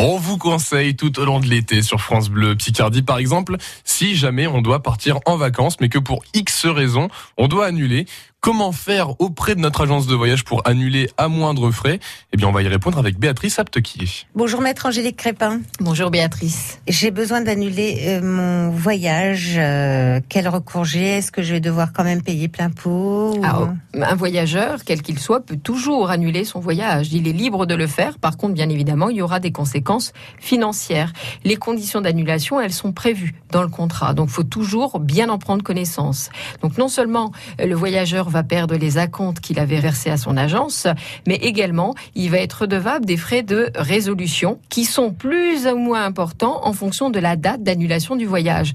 On vous conseille tout au long de l'été sur France Bleu Picardie par exemple, si jamais on doit partir en vacances mais que pour X raisons, on doit annuler. Comment faire auprès de notre agence de voyage pour annuler à moindre frais? Eh bien, on va y répondre avec Béatrice Aptequier. Bonjour maître Angélique Crépin. Bonjour Béatrice. J'ai besoin d'annuler euh, mon voyage. Euh, quel recours j'ai? Est-ce que je vais devoir quand même payer plein pot ou... Alors, un voyageur, quel qu'il soit, peut toujours annuler son voyage. Il est libre de le faire. Par contre, bien évidemment, il y aura des conséquences financières. Les conditions d'annulation, elles sont prévues dans le contrat. Donc, faut toujours bien en prendre connaissance. Donc, non seulement le voyageur va perdre les acomptes qu'il avait versés à son agence, mais également il va être redevable des frais de résolution qui sont plus ou moins importants en fonction de la date d'annulation du voyage.